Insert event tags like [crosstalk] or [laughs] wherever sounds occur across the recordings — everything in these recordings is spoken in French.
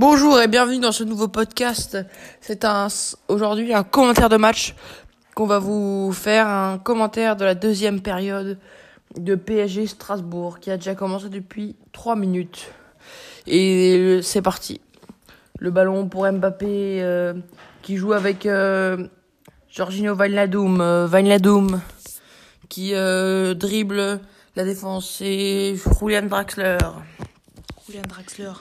Bonjour et bienvenue dans ce nouveau podcast. C'est un aujourd'hui un commentaire de match qu'on va vous faire un commentaire de la deuxième période de PSG Strasbourg qui a déjà commencé depuis 3 minutes. Et c'est parti. Le ballon pour Mbappé euh, qui joue avec euh, Jorginho Wijnaldum, euh, qui euh, dribble la défense et Julian Draxler. Julian Draxler.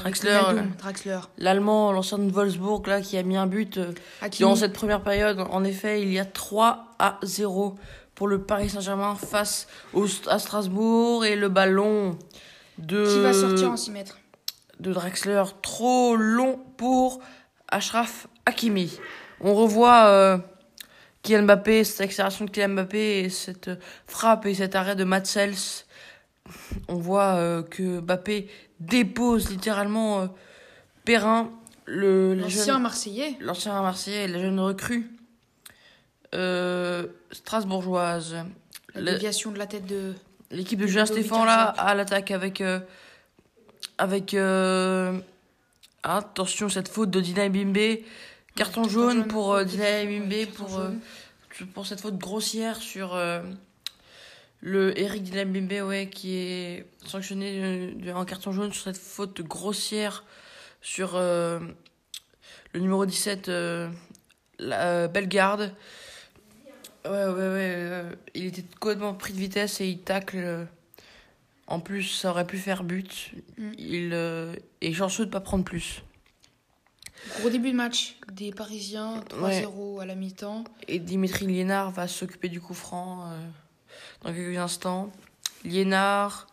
Draxler, Draxler. l'allemand, l'ancien de Wolfsburg, là, qui a mis un but euh, durant cette première période. En effet, il y a 3 à 0 pour le Paris Saint-Germain face au, à Strasbourg et le ballon de. Qui va sortir en 6 mètres? De Draxler, trop long pour Ashraf Hakimi. On revoit euh, Kylian Mbappé, cette accélération de Kylian Mbappé et cette frappe et cet arrêt de Matsels. On voit euh, que Mbappé dépose littéralement euh, Perrin, le l'ancien Marseillais, l'ancien Marseillais, la jeune recrue euh, strasbourgeoise. La déviation de la tête de l'équipe de Julien Stéphane là à l'attaque avec euh, avec euh, attention cette faute de Dina Bimbe carton jaune pour euh, Dina Bimbe pour euh, pour cette faute grossière sur euh, le Eric Dinambimbe ouais qui est sanctionné en carton jaune sur cette faute grossière sur euh, le numéro 17 euh, la, Bellegarde ouais ouais ouais il était complètement pris de vitesse et il tacle en plus ça aurait pu faire but Mm. il est chanceux de pas prendre plus Gros début de match des Parisiens, 3-0 à la mi-temps. Et Dimitri Liénard va s'occuper du coup franc euh, dans quelques instants. Liénard,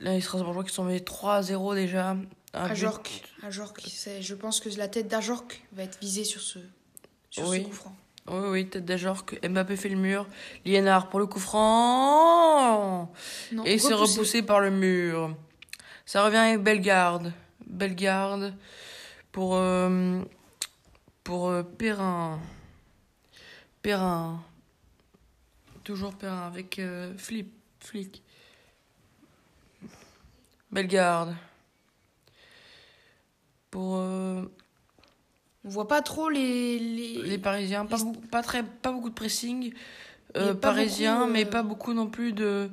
là, les Strasbourgeois qui sont mis 3-0 déjà. Ajorc, Ajorc, je pense que la tête d'Ajorc va être visée sur ce, sur Oui. ce coup franc. Oui, oui, tête d'Ajorc. Mbappé fait le mur. Liénard pour le coup franc. Non, Et c'est repoussé par le mur. Ça revient avec Bellegarde. Bellegarde pour, euh, pour euh, Perrin. Perrin. Toujours Perrin avec euh, Flip. Flic. Bellegarde. Pour euh, On voit pas trop les. les... les Parisiens. Pas, les- beaucoup, pas, très, pas beaucoup de pressing euh, parisien, beaucoup, euh, mais pas beaucoup non plus de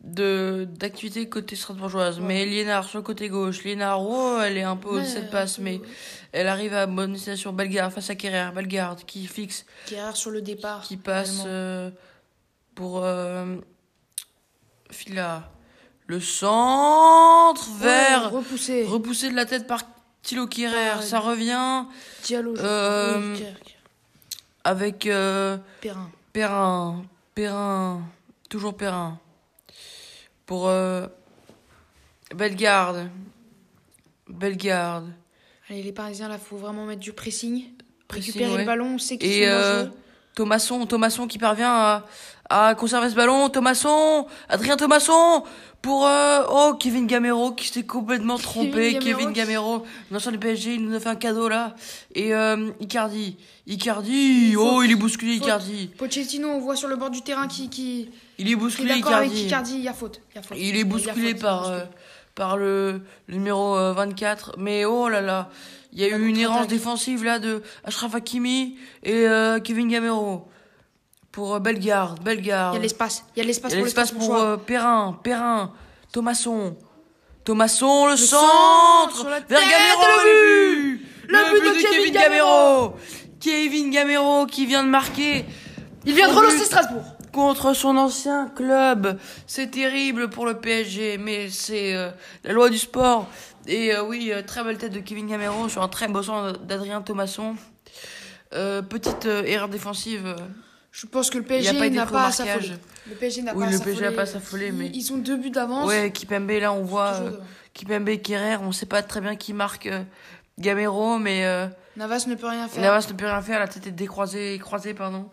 de d'activité côté strasbourgeoise. Ouais. Mais Liénard sur le côté gauche. Liénard, oh, elle est un peu au-dessus de cette passe, mais elle arrive à bonne destination. Bellegarde face à Kerrer. Bellegarde qui fixe, est sur le départ. qui passe euh, pour euh, Fila. Le centre Ouais, vers repoussé. repoussé de la tête par Thilo. Ouais. Ça revient Diallo. Euh. Oui, avec euh, Perrin. Perrin, Perrin, toujours Perrin. Pour euh, Bellegarde, Bellegarde. Allez, les Parisiens, là, faut vraiment mettre du pressing. Pressing, Récupérer ouais. le ballon, on sait qu'ils sont euh. Thomasson, Thomasson qui parvient à, à conserver ce ballon. Thomasson, Adrien Thomasson pour euh, oh Kevin Gamero qui s'est complètement trompé. Kevin Gamero, l'ancien du PSG, il nous a fait un cadeau là. Et euh, Icardi, Icardi, oh il est bousculé. Icardi. Pochettino, on voit sur le bord du terrain qui, qui, Il est qui est bousculé d'accord avec Icardi. Icardi. Il y a faute. Il y a faute. Il est Il y a bousculé faute, par, euh, bousculé. par le, le numéro euh, 24. Mais oh là là, il y a eu une errance défensive là de Ashraf Hakimi et euh, Kevin Gamero. Pour euh, Bellegarde, Il y a Bellegarde. l'espace. Il y a l'espace Il y a pour les l'espace pour euh, Perrin, Perrin, Thomasson. Thomasson, le, centre, vers Gamero, le but Le but de Kevin Gamero Kevin Gamero qui vient de marquer Il vient de relancer. Strasbourg. Contre son ancien club. C'est terrible pour le PSG, mais c'est euh, la loi du sport. Et euh, oui, euh, très belle tête de Kevin Gamero sur un très beau centre d'Adrien Thomasson. Euh, petite erreur défensive. Je pense que le PSG n'a pas à s'affoler. Le PSG n'a Oui, pas à le s'affoler. PSG n'a pas à s'affoler, mais- Ils, ont deux buts d'avance. Ouais, Kipembe, là, on voit. Kipembe et Kerrer. On sait pas très bien qui marque Gamero, mais Navas ne peut rien faire. Navas ne peut rien faire. La tête est décroisée, croisée, pardon.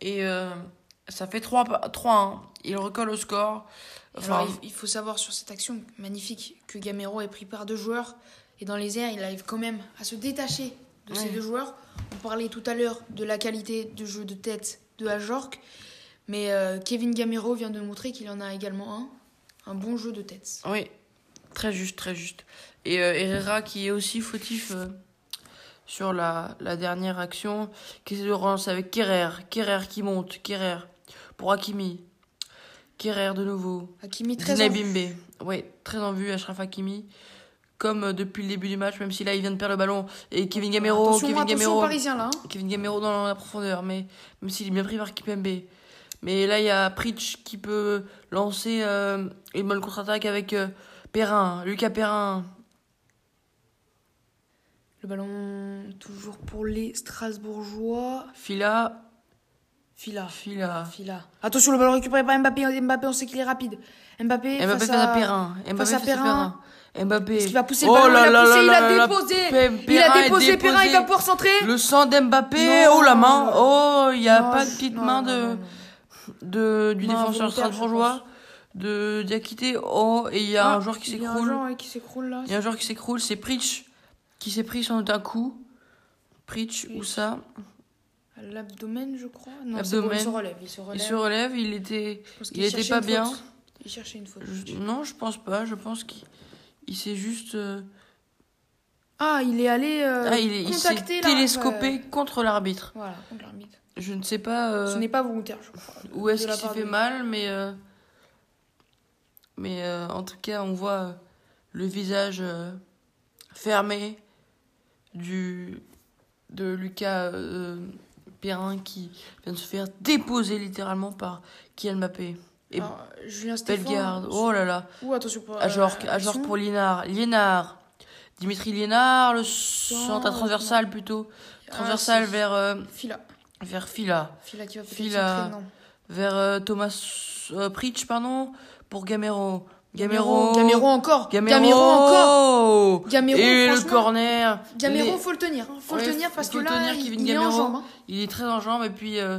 Et ça fait 3 3-1. Il recolle au score. Enfin, Alors, il, faut savoir sur cette action magnifique que Gamero est pris par deux joueurs et dans les airs, il arrive quand même à se détacher de ces deux joueurs. On parlait tout à l'heure de la qualité de jeu de tête de Ajorc, mais euh, Kevin Gamero vient de montrer qu'il en a également un, un bon jeu de tête. oui. Très juste, très juste. Et euh, Herrera qui est aussi fautif euh, sur la, la dernière action, qui essaie de relancer avec Kerrer. Kerrer qui monte, Kerrer pour Hakimi. Kerrer de nouveau. Hakimi très Dina en vue. Bimbe. Oui, très en vue, Ashraf Hakimi. Comme euh, depuis le début du match, même si là il vient de perdre le ballon. Et Kevin Gamero, Attention, Kevin attention Gamero. Parisiens là. hein. Kevin Gamero dans la profondeur, mais même s'il est bien pris par Kipembe. Mais là, il y a Pritch qui peut lancer euh, une bonne contre-attaque avec euh, Perrin, Lucas Perrin. Le ballon toujours pour les Strasbourgeois. Fila, Fila. Fila. Fila. Attention, le ballon récupéré par Mbappé. Mbappé, on sait qu'il est rapide. Mbappé, Mbappé face face à Perrin. Mbappé face à Perrin. Mbappé. Est-ce qu'il va pousser le Oh ballon là Il a poussé, là il a déposé. Il a déposé, Perrin, il va pouvoir centrer. Le sang d'Mbappé. Oh la main. Oh, il n'y a Non, pas de petite non, main non, de, de du défenseur strasbourgeois. De Diakité. Oh, et il y a Ah, un joueur qui il y a un s'écroule. joueur, qui s'écroule. Il y a un joueur qui s'écroule, c'est Pritch qui s'est pris sans doute un coup. Pritch, où ça L'abdomen, je crois. Non, bon, il se relève. Il se relève. Il se relève, il était. Il était pas bien. faute. Il cherchait une faute. je- non, je pense pas, je pense qu'il il s'est juste. euh, Ah, il est allé euh, ah, il est- contacter télescopé euh, contre l'arbitre. Voilà, contre l'arbitre. Je ne sais pas euh, Ce n'est pas volontaire, je crois. où est-ce qu'il s'est fait de- mal, mais. mais en tout cas, on voit le visage fermé du de Lucas Perrin qui vient de se faire déposer littéralement par Kylian Mbappé. Et Alors, Julien Stéphane. Bellegarde, oh là là. Ou attention pour. Ajorc, euh, Ajorc action. pour Liénard. Liénard. Dimitri Liénard, le centre à transversal plutôt. Transversal Ah, c'est- vers, euh, Fila. vers Fila. Fila qui va Fila. Vers euh, Thomas euh, Pritch, pardon, pour Gamero. Gamero. Gamero. Encore. Gamero. Gamero encore. Gamero, Et le corner. Gamero, Les- faut le tenir. hein. Faut Ouais, le tenir parce que le là, tenir, il, il est en jambe. hein. Il est très en jambe et puis euh,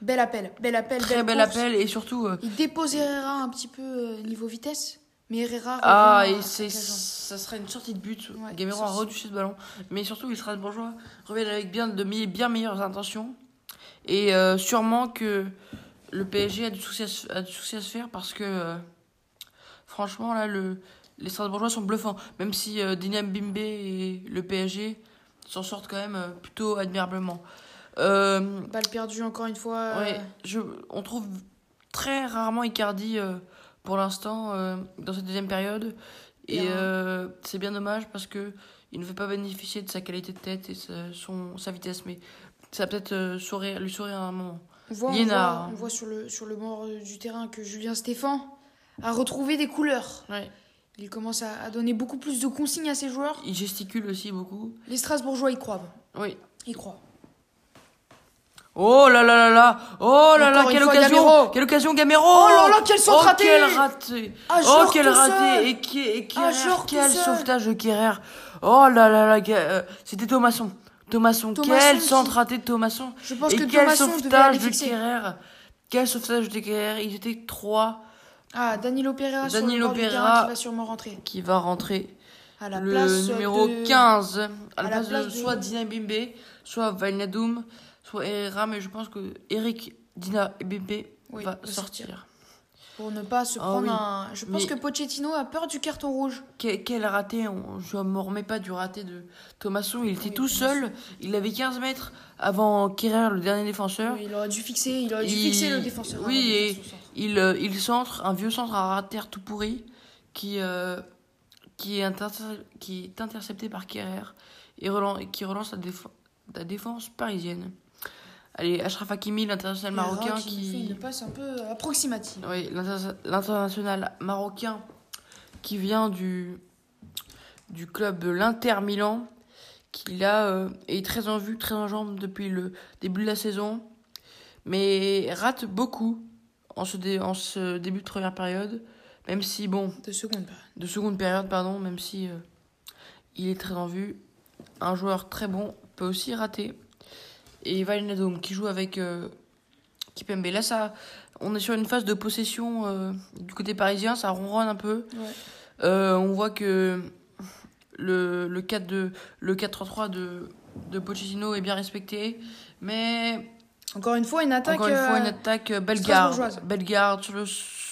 Bel appel. Bel appel. très bel appel et surtout. euh, Il dépose Herrera un petit peu euh, niveau vitesse. Mais Herrera. Ah, revient et c'est, ça serait une sortie de but. Ouais, Gamero a retouché ce ballon. Mais surtout, les Strasbourgeois reviennent avec bien, de bien meilleures intentions. Et euh, sûrement que le PSG a du souci à, se- a du souci à se faire parce que, euh, franchement, là, le, les Strasbourgeois sont bluffants. Même si euh, Bimbe et le PSG s'en sortent quand même euh, plutôt admirablement. Euh, Balle perdue encore une fois. euh, Ouais, je, on trouve très rarement Icardi euh, pour l'instant dans cette deuxième période. Et c'est bien dommage parce que il ne veut pas bénéficier de sa qualité de tête et sa, son, sa vitesse. Mais ça peut-être sourire, lui sourire à un moment. On voit, on voit, on voit sur le, sur le bord du terrain que Julien Stéphan a retrouvé des couleurs. Ouais. Il commence à, à donner beaucoup plus de consignes à ses joueurs. Il gesticule aussi beaucoup. Les Strasbourgeois y croient. Oui. Ils croient. Oh là là là là Oh là là, quelle occasion Gamero. Quelle occasion, Gamero Oh là là, quel centre Oh, raté quel raté Ah, Oh, quel raté. Et, qui, et Ah, Kerrer, quel sauvetage de Kerrer Oh là là là, euh, c'était Thomasson. Thomasson, Thomasson quel qui- centre raté de Thomasson Je pense Et que quel Thomasson sauvetage de. Kerrer Quel sauvetage de Kerrer Ils étaient trois Ah, Danilo Pereira sur le Danilo du terrain Pereira. qui va sûrement rentrer. qui va rentrer À la le place numéro de... 15 à la à la place, place de de- soit Dina Bimbe, soit Wijnaldum, soit Herrera, mais je pense que Eric Dina Bimbe Oui, va sortir. Pour ne pas se Ah prendre oui. un... Je pense Mais- que Pochettino a peur du carton rouge. Quel, quel raté, on- je ne me remets pas du raté de Thomasson, il était Oui, tout seul, il avait 15 mètres avant Kerrer, le dernier défenseur. Il aurait dû fixer, il aurait dû Il- fixer le défenseur. oui, avant de et-. Il, euh, il centre, un vieux centre à terre tout pourri, qui, euh, qui, est qui est intercepté par Kerrer et relan- et qui relance la, déf- la défense parisienne. Allez, Ashraf Hakimi, l'international marocain qui, qui... fait une passe un peu approximative. Oui, l'inter- l'international marocain qui vient du, du club de l'Inter Milan, qui là euh, est très en vue, très en jambe depuis le début de la saison, mais rate beaucoup en ce, dé- en ce début de première période, même si, bon, Deux secondes. bah. de seconde période, pardon, même si euh, il est très en vue. Un joueur très bon peut aussi rater. Et Valinadom qui joue avec euh, Kipembe. Là, ça, on est sur une phase de possession euh, du côté parisien, ça ronronne un peu. Ouais. Euh, on voit que le, le 4 de le 4-3-3 de, de Pochettino est bien respecté. Mais Encore une fois, une attaque. encore une fois, une euh, attaque euh, Bellegarde. Bellegarde le,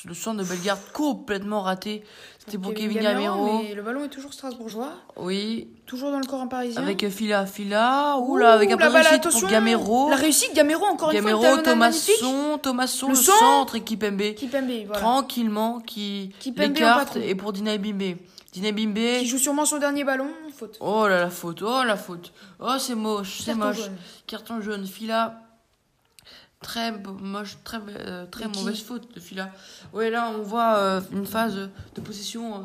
le centre de Bellegarde complètement raté. C'était pour Kevin Gamero. Le ballon est toujours strasbourgeois. Oui. Toujours dans le corps parisien. Avec Fila Fila. Oula, avec un peu de réussite pour Gamero. La réussite, Gamero encore une fois. Gamero, Thomasson, Thomasson, le, le centre et Kipembe. Kipembe, voilà. Tranquillement, qui l'écarte. Et pour Dina Bimbe. Dina Bimbe. Qui joue sûrement son dernier ballon. Faute. Oh là, la faute. Oh la faute. Oh, c'est moche. C'est moche. Carton jaune. Fila très moche, très, euh, très mauvaise faute de Fila. Ouais, là, on voit euh, une phase de possession euh,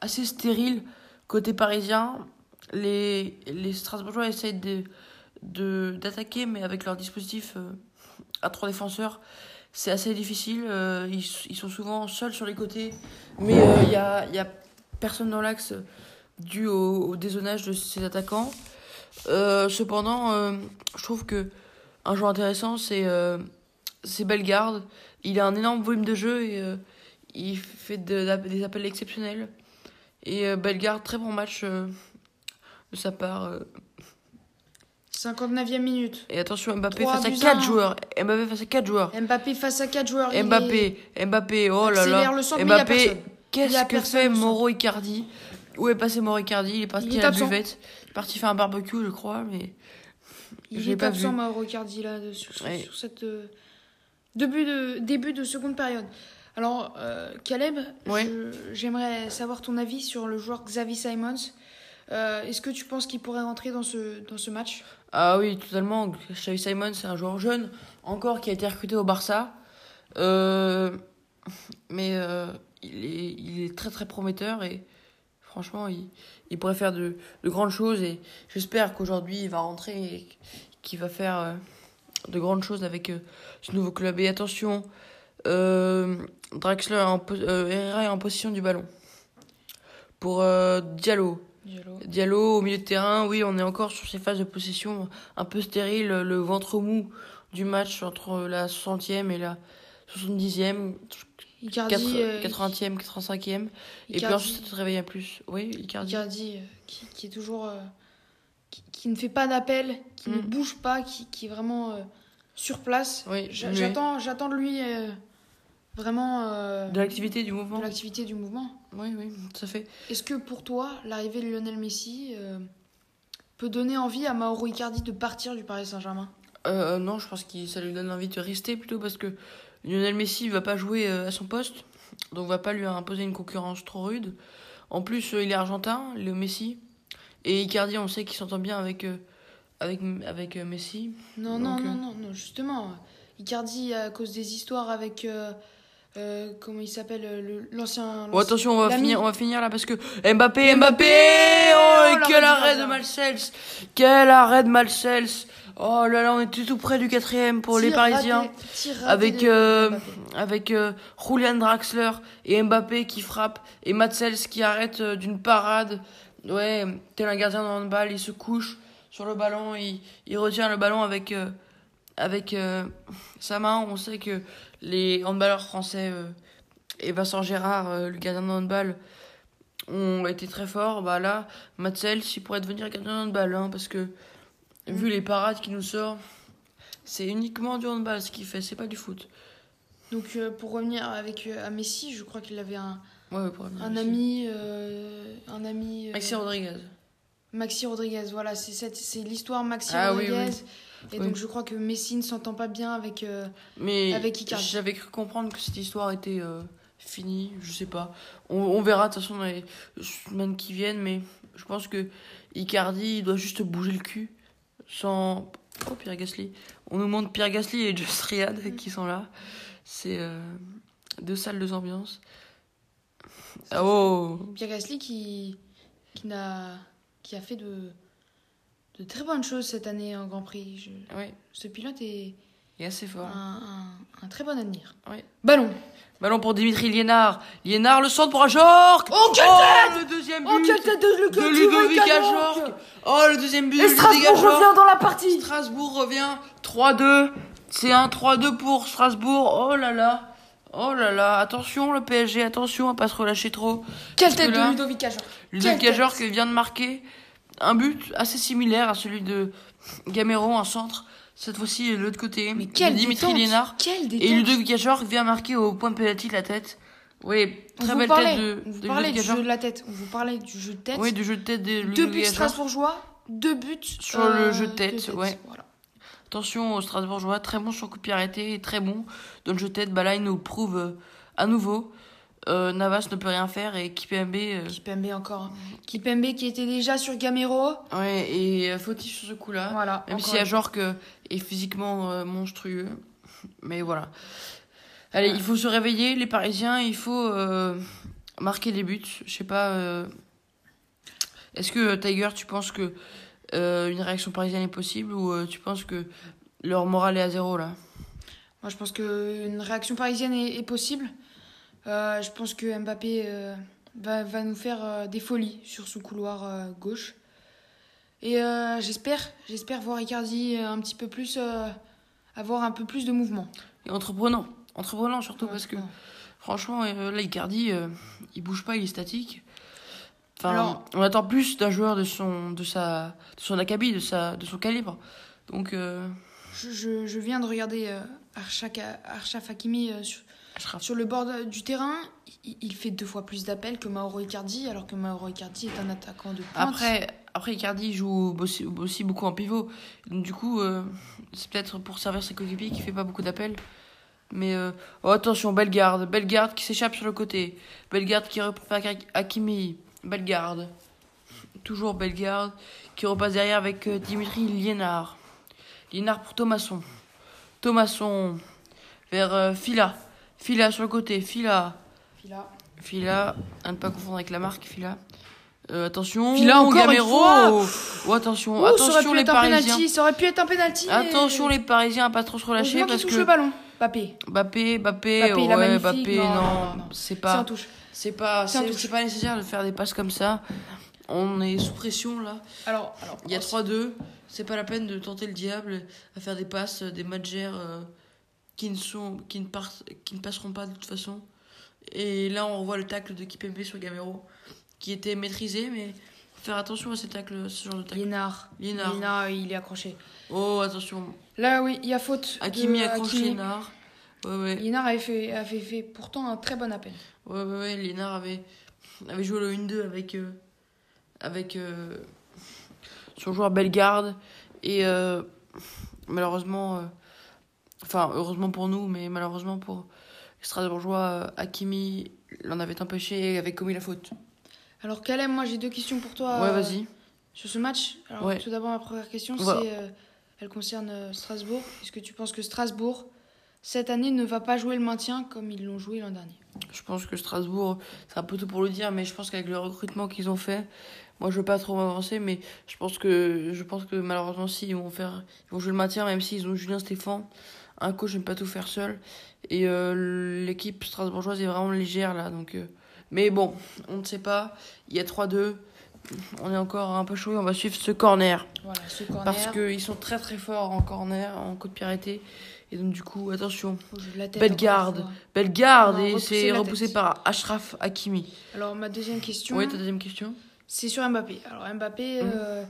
assez stérile côté parisien. Les, les Strasbourgeois essayent de, de, d'attaquer, mais avec leur dispositif à trois défenseurs, c'est assez difficile. Ils, ils, sont souvent seuls sur les côtés, mais il n'y a, y a personne dans l'axe dû au, au dézonage de ces attaquants. cependant, je trouve que un joueur intéressant, c'est euh, Bellegarde. Il a un énorme volume de jeu et euh, il fait des appels exceptionnels. Et euh, Bellegarde, très bon match euh, de sa part. 59e minute. Et attention, Mbappé face à 4 joueurs. Mbappé face à 4 joueurs. Mbappé face à 4 joueurs. Mbappé, Mbappé, oh là là. Mbappé, qu'est-ce que fait Moro Icardi? Où est passé Moro Icardi? Il est parti à la buvette. Il est parti faire un barbecue, je crois, mais. Il est absent, Mauro Icardi, là, sur, sur, cette euh, début, de, début de seconde période. Alors, euh, Caleb, j'aimerais savoir ton avis sur le joueur Xavi Simons. Euh, est-ce que tu penses qu'il pourrait rentrer dans ce, dans ce match? Ah oui, totalement. Xavi Simons, c'est un joueur jeune, encore, qui a été recruté au Barça. [laughs] mais il, est, il est très très prometteur et franchement, il, il pourrait faire de, de grandes choses et j'espère qu'aujourd'hui il va rentrer et qu'il va faire euh, de grandes choses avec euh, ce nouveau club. Et attention, euh, Draxler en, est en position du ballon. Pour Diallo. Diallo. Diallo au milieu de terrain, oui, on est encore sur ces phases de possession un peu stériles, le ventre mou du match entre la 60e et la 70e. Icardi, 80e, 85e. et puis ensuite, ça te réveille plus. Oui, Icardi. Icardi, euh, qui, qui, est toujours. Euh, qui, ne fait pas d'appel, qui ne mm. bouge pas, qui, qui est vraiment euh, sur place. Oui, j'attends, j'attends de lui vraiment. de l'activité du mouvement. De l'activité du mouvement. Oui, oui, ça fait. Est-ce que pour toi, l'arrivée de Lionel Messi peut donner envie à Mauro Icardi de partir du Paris Saint-Germain? Non, je pense que ça lui donne envie de rester plutôt parce que Lionel Messi ne va pas jouer euh, à son poste, donc va pas lui imposer une concurrence trop rude. En plus, euh, il est argentin, le Messi. Et Icardi, on sait qu'il s'entend bien avec, euh, avec, avec Messi. Non, non, non, non, non, justement. Icardi, à cause des histoires avec. Comment il s'appelle l'ancien oh, attention on va finir on va finir là parce que Mbappé Mbappé, oh, quel arrêt de Marcels quel arrêt de Marcels Oh là là, on était tout près du quatrième pour les Parisiens. avec euh, avec euh, Julian Draxler et Mbappé qui frappe et Matsels qui arrête euh, d'une parade. Ouais, tel un gardien de handball, il se couche sur le ballon, il, il retient le ballon avec avec sa main. On sait que les handballeurs français et Vincent Gérard, le gardien de handball, ont été très forts. Bah là, Matsels, il pourrait devenir gardien de handball hein, parce que Vu les parades qui nous sort, c'est uniquement du handball ce qu'il fait, c'est pas du foot. Donc euh, pour revenir avec euh, à Messi, je crois qu'il avait un, un, ami, euh, un ami. Maxi Rodriguez. Maxi Rodriguez, voilà, c'est l'histoire Maxi ah Rodriguez. Et donc je crois que Messi ne s'entend pas bien avec, Mais avec Icardi. J'avais cru comprendre que cette histoire était finie, je sais pas. On, on verra de toute façon dans les semaines qui viennent, mais je pense que Icardi il doit juste bouger le cul sans. Oh, Pierre Gasly. On nous montre Pierre Gasly et Just Riyad qui sont là. C'est euh, deux salles, deux ambiances. Oh Pierre Gasly qui, qui, a, qui a fait de, de très bonnes choses cette année en Grand Prix. Je, oui. Ce pilote est, est assez fort. Un, un, un très bon avenir. Oui. Ballon Ballon pour Dimitri Liénard. Liénard, le centre pour Ajorc. Oh, quelle oh, le deuxième but oh, tête de, de Ludovic Ajorc. Oh, le deuxième but Et de Strasbourg revient dans la partie. Strasbourg revient 3-2. C'est un 3-2 pour Strasbourg. Oh là là. Oh là là, attention le PSG, attention à pas se relâcher trop. Quelle tête de Ludovic Ajorc. Ludovic Ajorc vient de marquer un but assez similaire à celui de Gamero en centre. Cette fois-ci, l'autre côté. Mais quel Dimitri Liénard. Quel Et Ludovic Ajorc vient marquer au point de pénalty la tête. Oui, très belle tête de. On vous parlait du jeu de la tête. On vous parlait du jeu de tête. Oui, du jeu de tête de Deux buts strasbourgeois, deux buts. Sur le jeu de tête, ouais. Attention aux Strasbourgeois, très bon sur coup de pied arrêté et très bon dans le jeu de tête. Bah là, il nous prouve à nouveau euh, Navas ne peut rien faire et Kipembe. Euh... Kipembe encore. Kipembe qui était déjà sur Gamero. Ouais, et euh, fautif sur ce coup-là. Voilà. Même si Ajorc est physiquement euh, monstrueux. Mais voilà. Allez, il faut se réveiller, les Parisiens, il faut marquer des buts. Je sais pas. Est-ce que Tiger, tu penses que une réaction parisienne est possible ou tu penses que leur morale est à zéro là? Moi, je pense qu'une réaction parisienne est possible. Euh, je pense que Mbappé euh, va, va, nous faire euh, des folies sur ce couloir gauche. Et j'espère, j'espère voir Icardi un petit peu plus, avoir un peu plus de mouvement. Et entreprenant, entreprenant surtout parce que franchement, là Icardi, il bouge pas, il est statique. Enfin, on attend plus d'un joueur de son, de sa, de son acabit, de sa, de son calibre. Donc. Je, je, je, viens de regarder Arshaf Hakimi sur, sur le bord du terrain, il fait deux fois plus d'appels que Mauro Icardi, alors que Mauro Icardi est un attaquant de pointe. Après, après Icardi joue aussi, beaucoup en pivot. Donc, du coup, euh, c'est peut-être pour servir ses coéquipiers qu'il fait pas beaucoup d'appels. Mais euh, oh, attention, Bellegarde. Bellegarde qui s'échappe sur le côté. Bellegarde qui reprend Hakimi. Bellegarde. Toujours Bellegarde qui repasse derrière avec euh, Dimitri Liénard. Liénard pour Thomasson. Thomasson vers Fila. Fila sur le côté, Fila. Fila. Fila, à ne pas confondre avec la marque Fila. Euh, attention, Fila encore Gamero. Oh, attention, attention les Parisiens. ça aurait pu être un penalty. Attention les Parisiens à pas trop se relâcher parce que le ballon. Bappé. Bappé, Bappé, ouais, Bappé, non, c'est pas c'est pas c'est pas nécessaire de faire des passes comme ça. On est sous pression là. Alors, alors il y a 3-2, c'est pas la peine de tenter le diable à faire des passes, des matchs qui ne, sont, qui ne, qui ne passeront pas de toute façon. Et là, on revoit le tacle de Kipembe sur Gamero, qui était maîtrisé, mais faire attention à ces tacles, ce genre de tacle. Liénard. il est accroché. Oh, attention. Là, oui, il y a faute. Hakimi accroche Liénard. Ouais, ouais. Liénard avait fait, avait fait pourtant un très bon appel. Ouais, ouais, ouais. Liénard avait, avait joué le 1-2 avec, euh, avec euh, son joueur Bellegarde. Et euh, malheureusement Enfin, heureusement pour nous, mais malheureusement pour les Strasbourgeois, euh, Hakimi l'en avait empêché et avait commis la faute. Alors, Calem, moi j'ai deux questions pour toi. Ouais, vas-y. Sur ce match. Alors, tout d'abord, ma première question, c'est. Euh, elle concerne euh, Strasbourg. Est-ce que tu penses que Strasbourg, cette année, ne va pas jouer le maintien comme ils l'ont joué l'an dernier? Je pense que Strasbourg, c'est un peu tout pour le dire, mais je pense qu'avec le recrutement qu'ils ont fait, moi je veux pas trop m'avancer, mais je pense que, je pense que malheureusement, si, ils vont, faire, ils vont jouer le maintien, même s'ils ont Julien Stéphane un coach n'aime pas tout faire seul. Et euh, l'équipe strasbourgeoise est vraiment légère là. Donc, euh, mais bon, on ne sait pas. Il y a 3-2. On est encore un peu chaud. On va suivre ce corner. Voilà, ce corner. Parce qu'ils sont très très forts en corner, en coup de pied Et donc, du coup, attention. Belle garde. Belle garde. Et c'est repoussé par Ashraf Hakimi. Alors, ma deuxième question. Oui, ta deuxième question C'est sur Mbappé. Alors, Mbappé, mmh. euh,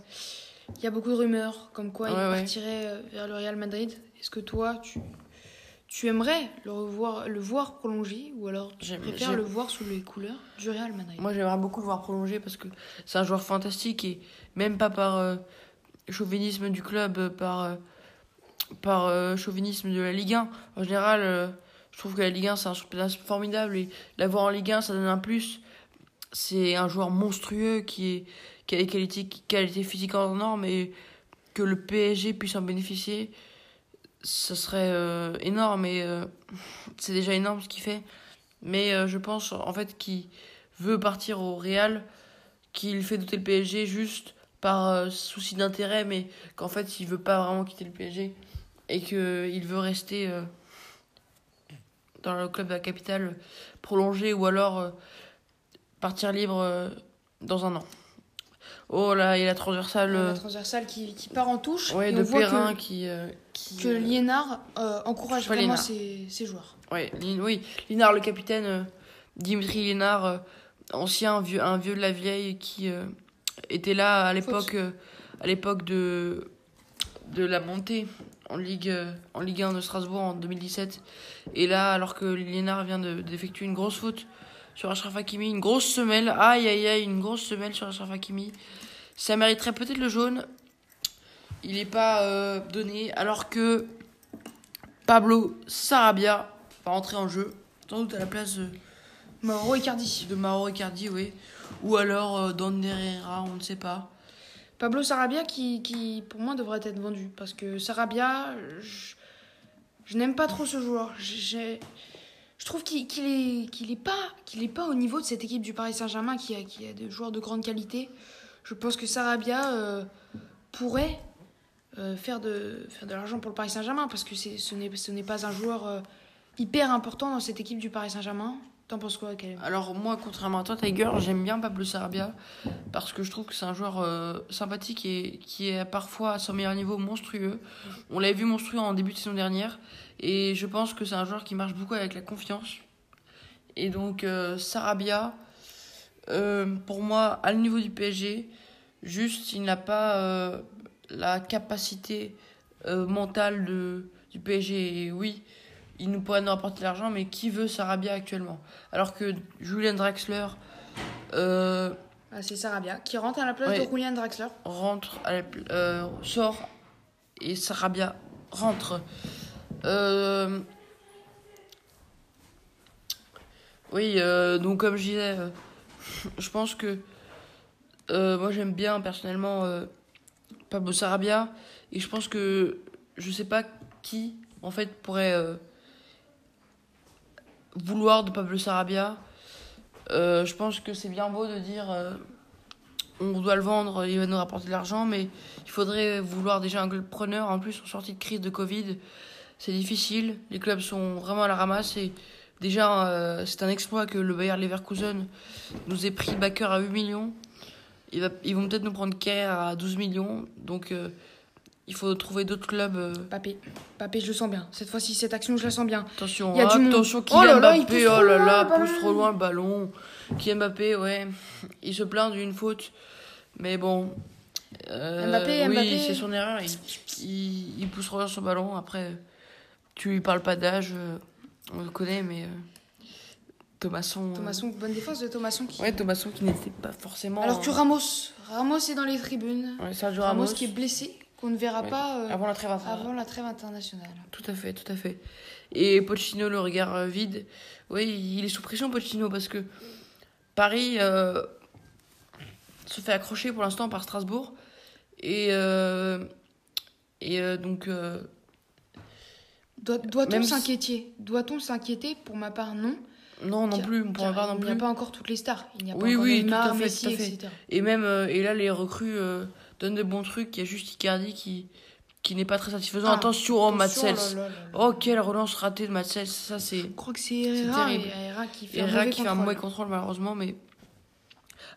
il y a beaucoup de rumeurs comme quoi il partirait vers le Real Madrid. Est-ce que toi, tu, tu aimerais le, revoir, le voir prolonger ou alors tu préfères le voir sous les couleurs du Real Madrid? Moi, j'aimerais beaucoup le voir prolonger parce que c'est un joueur fantastique et même pas par euh, chauvinisme du club, euh, par, euh, chauvinisme de la Ligue 1. En général, je trouve que la Ligue 1, c'est un championnat formidable et l'avoir en Ligue 1, ça donne un plus. C'est un joueur monstrueux qui, est, qui a des qualités, qualités physiques en et que le PSG puisse en bénéficier ce serait euh, énorme et euh, c'est déjà énorme ce qu'il fait. Mais euh, je pense en fait qu'il veut partir au Real, qu'il fait douter le PSG juste par souci d'intérêt, mais qu'en fait il veut pas vraiment quitter le PSG et qu'il veut rester dans le club de la capitale prolongé ou alors partir libre dans un an. Oh là, a la transversale. La transversale qui, qui part en touche. Ouais, de Perrin qui, que euh, Liénard euh, encourage vraiment ses, ses, joueurs. Ouais, oui, Liénard, le capitaine, euh, Dimitri Liénard, ancien vieux, un vieux de la vieille qui était là à l'époque à l'époque de, de la montée en Ligue, en Ligue 1 de Strasbourg en 2017. Et là, alors que Liénard vient d'effectuer une grosse faute sur Ashraf Hakimi. Une grosse semelle. Aïe, aïe, aïe, une grosse semelle sur Ashraf Hakimi. Ça mériterait peut-être le jaune. Il n'est pas euh, donné. Alors que Pablo Sarabia va entrer en jeu. Sans doute à la place de Mauro Icardi. De Mauro Icardi, oui. Ou alors euh, Don Herrera, on ne sait pas. Pablo Sarabia qui, qui, pour moi, devrait être vendu. Parce que Sarabia, je, n'aime pas trop ce joueur. Je, je trouve qu'il est, qu'il est, pas, qu'il est pas au niveau de cette équipe du Paris Saint-Germain qui a, qui a des joueurs de grande qualité. Je pense que Sarabia euh, pourrait euh, faire de, faire de l'argent pour le Paris Saint-Germain parce que ce n'est pas un joueur euh, hyper important dans cette équipe du Paris Saint-Germain. T'en penses quoi, Alors, moi, contrairement à toi, Tiger, j'aime bien Pablo Sarabia parce que je trouve que c'est un joueur euh, sympathique et qui est parfois à son meilleur niveau monstrueux. On l'avait vu monstrueux en début de saison dernière et je pense que c'est un joueur qui marche beaucoup avec la confiance. Et donc, Sarabia, pour moi, à le niveau du PSG, juste, il n'a pas la capacité euh, mentale de, du PSG. Et oui, il nous pourrait nous rapporter l'argent, mais qui veut Sarabia actuellement? Alors que Julian Draxler. Euh, ah, c'est Sarabia qui rentre à la place de Julian Draxler. Rentre, à euh, sort et Sarabia rentre. Oui, donc comme je disais, [laughs] je pense que moi j'aime bien personnellement Pablo Sarabia. Et je pense que je sais pas qui, en fait, pourrait euh, vouloir de Pablo Sarabia. Euh, je pense que c'est bien beau de dire euh, on doit le vendre, il va nous rapporter de l'argent, mais il faudrait vouloir déjà un club preneur. En plus, en sortie de crise de Covid, c'est difficile. Les clubs sont vraiment à la ramasse et déjà, c'est un exploit que le Bayer Leverkusen nous ait pris backer à 8 millions ils vont peut-être nous prendre Kerr à 12 millions. Donc, euh, il faut trouver d'autres clubs. Euh. Papé. Papé, je le sens bien. Cette fois-ci, cette action, je la sens bien. Attention, il attention, Kylian oh Mbappé, oh là là, pousse trop loin le ballon. Kylian Mbappé, ouais. Il se plaint d'une faute. Mais bon. Euh, Mbappé, oui, c'est son erreur. Il, il, pousse trop loin son ballon. Après, tu lui parles pas d'âge. On le connaît, mais. Thomasson. Euh, Thomasson, bonne défense de Thomasson qui. Ouais, Thomasson qui n'était pas forcément. Alors que Ramos, Ramos est dans les tribunes. Ouais, Sergio Ramos. Ramos qui est blessé, qu'on ne verra pas euh, avant la trêve internationale. Avant la trêve internationale. Tout à fait, tout à fait. Et Pochettino le regard euh, vide. Oui, il est sous pression Pochettino parce que Paris se fait accrocher pour l'instant par Strasbourg et et donc. Doit-on s'inquiéter Doit-on s'inquiéter? Pour ma part, non. Non, non plus, on pourra pas non plus. Il n'y a pas encore toutes les stars. Il n'y a pas oui, encore oui, Neymar, tout à fait, Messi, tout à fait. Etc. Et même, euh, et là, les recrues euh, donnent de bons trucs. Il y a juste Icardi qui, qui n'est pas très satisfaisant. Ah, attention, oh, Matsels. Oh, quelle relance ratée de Matsels. Ça, c'est. Je crois que c'est Herrera, Herrera qui fait, Herrera un, qui fait un mauvais contrôle, malheureusement. Mais.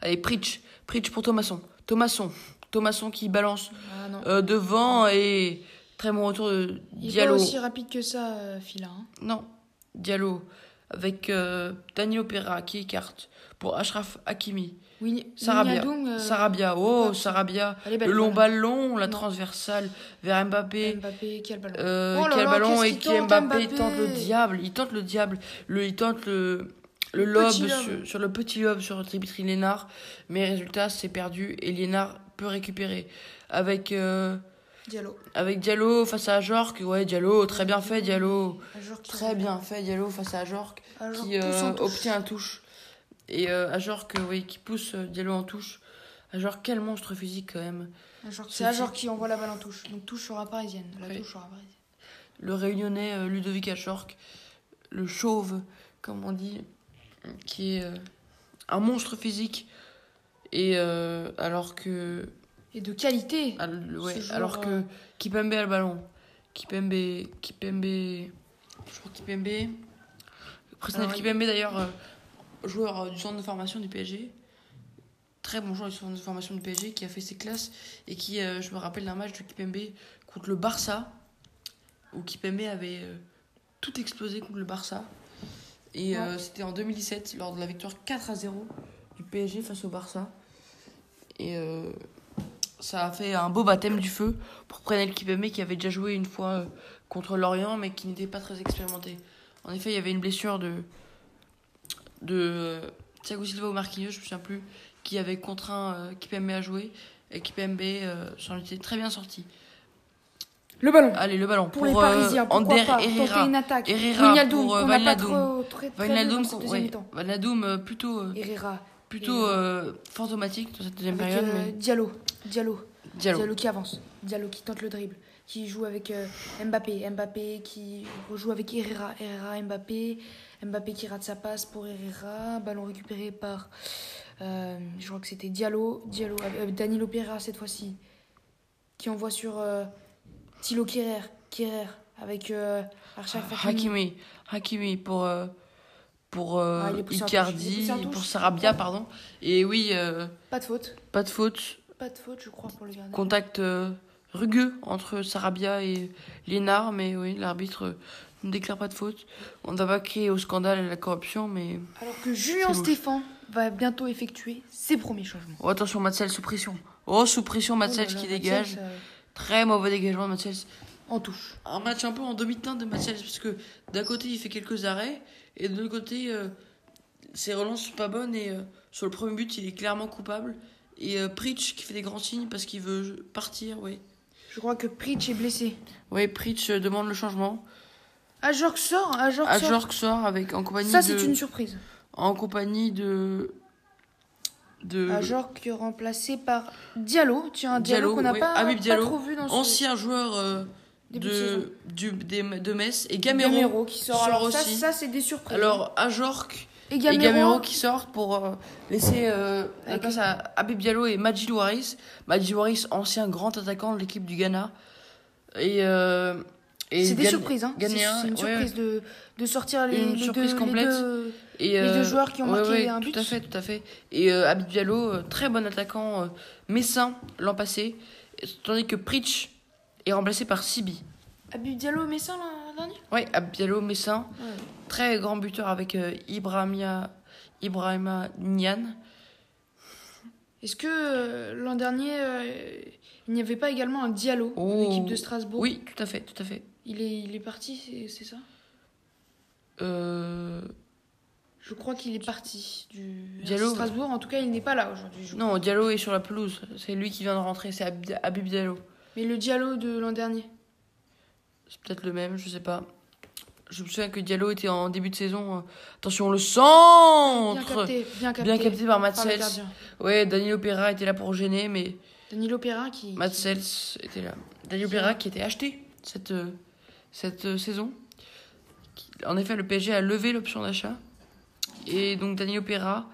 Allez, Pritch. Pritch pour Thomasson. Thomasson. Thomasson qui balance ah, euh, devant et très bon retour de Diallo. Il est pas aussi rapide que ça, Fila. Hein. Non. Diallo avec euh, Daniel Opera qui écarte pour Ashraf Hakimi. Oui, Sarabia. Euh, Sarabia, oh, Sarabia. le long ballon, la transversale vers Mbappé. Mbappé, quel ballon. Euh, oh quel ballon et qui Mbappé, tente le diable. Il tente le diable. Le, il tente le, le, lobe, sur, le petit lobe sur Dimitri Lénard. Mais résultat, c'est perdu et Lénard peut récupérer. Avec. Euh, Diallo. Avec Diallo face à Ajorc. Ouais, Diallo, très bien fait, Diallo. Très bien fait, Diallo face à Ajorc. Qui euh, obtient un touche. Et euh, Ajorc, oui, qui pousse euh, Diallo en touche. Ajorc, quel monstre physique quand même. C'est Ajorc qui envoie la balle en touche. Donc touche sera parisienne. La touche sera parisienne. Le réunionnais Ludovic Ajorc, le chauve, comme on dit, qui est un monstre physique. Et alors que et de qualité. alors que euh, Kipembe a le ballon. Kipembe. Kipembe. Crois Kipembe. Presnel Kipembe d'ailleurs, euh, joueur euh, du centre de formation du PSG. Très bon joueur du centre de formation du PSG qui a fait ses classes et qui, je me rappelle d'un match de Kipembe contre le Barça où Kipembe avait tout explosé contre le Barça. Et c'était en 2017 lors de la victoire 4 à 0 du PSG face au Barça. Et ça a fait un beau baptême du feu pour Prenel Kipembe qui avait déjà joué une fois euh, contre Lorient mais qui n'était pas très expérimenté. En effet, il y avait une blessure de de Thiago Silva ou Marquinhos, je me souviens plus, qui avait contraint euh, Kipembe à jouer. Et Kipembe euh, s'en était très bien sorti. Le ballon. Allez, le ballon. Pour, les Parisiens, pourquoi pas Herrera. une attaque. Herrera pour euh, plutôt... Herrera. Plutôt fantomatique dans cette deuxième période. Mais... Diallo. Diallo. Diallo. qui avance. Diallo qui tente le dribble. Qui joue avec Mbappé. Mbappé qui rejoue avec Herrera. Herrera, Mbappé. Mbappé qui rate sa passe pour Herrera. Ballon récupéré par, euh, je crois que c'était Diallo. Diallo euh, Danilo Pereira cette fois-ci. Qui envoie sur euh, Thilo Kerrer. Kerrer avec euh, Hakimi. Hakimi pour, pour ah, Icardi, pour Sarabia, pardon. Et oui. pas de faute. Pas de faute. Pas de faute, je crois, pour le gardien. Contact rugueux entre Sarabia et Lénard, mais oui, l'arbitre ne déclare pas de faute. On ne va pas crier au scandale et à la corruption, mais. Alors que Julien Stéphane va bientôt effectuer ses premiers changements. Oh, attention, Matsels sous pression. Oh, sous pression, Matsels oh qui dégage. Euh, Très mauvais dégagement de Matsels. En touche. Un match un peu en demi-teinte de Matsels, parce que d'un côté, il fait quelques arrêts, et de l'autre côté, euh, ses relances sont pas bonnes, et euh, sur le premier but, il est clairement coupable. Et Pritch qui fait des grands signes parce qu'il veut partir, oui. Je crois que Pritch est blessé. Oui, Pritch demande le changement. Ajork sort Ajork sort. avec, en compagnie Ça, c'est une surprise. En compagnie de. de... Ajork remplacé par Diallo. Tiens, un Diallo, qu'on n'a pas, Diallo, trop vu dans ce... Ancien joueur euh, de, du, de Metz. Et Gamero, qui sort, Alors, aussi. Ça, c'est des surprises. Alors, Ajork et Gamero, qui sortent pour euh, laisser euh, la place à Abib Diallo et Majid Waris. Majid Waris, ancien grand attaquant de l'équipe du Ghana. Et c'est des surprises, hein. C'est une surprise de, de sortir les, une surprise deux, complète. Les deux, euh, joueurs qui ont marqué un but. Tout à fait, tout à fait. Et euh, Abid Diallo, euh, très bon attaquant euh, messin l'an passé, tandis que Pritch est remplacé par Sibi. Abid Diallo messin l'an dernier Oui, Abid Diallo messin, très grand buteur avec Ibrahima, Ibrahima Nian. Est-ce que l'an dernier, il n'y avait pas également un Diallo oh. l'équipe de Strasbourg? Oui, tout à fait, tout à fait. Il est, il est parti, c'est ça? Euh... Je crois qu'il est parti du Diallo. Strasbourg. En tout cas, il n'est pas là aujourd'hui. Non, Diallo est sur la pelouse. C'est lui qui vient de rentrer. C'est Abib Diallo. Mais le Diallo de l'an dernier C'est peut-être le même, je sais pas. Je me souviens que Diallo était en début de saison. Euh, attention, le centre Bien capté, bien capté, bien capté par Matsels. Ouais, Danilo Pereira était là pour gêner, mais. Danilo Pereira qui. Matsels était là. Danilo Pereira qui était acheté cette, euh, cette euh, saison. En effet, le PSG a levé l'option d'achat. Et donc Daniel Opera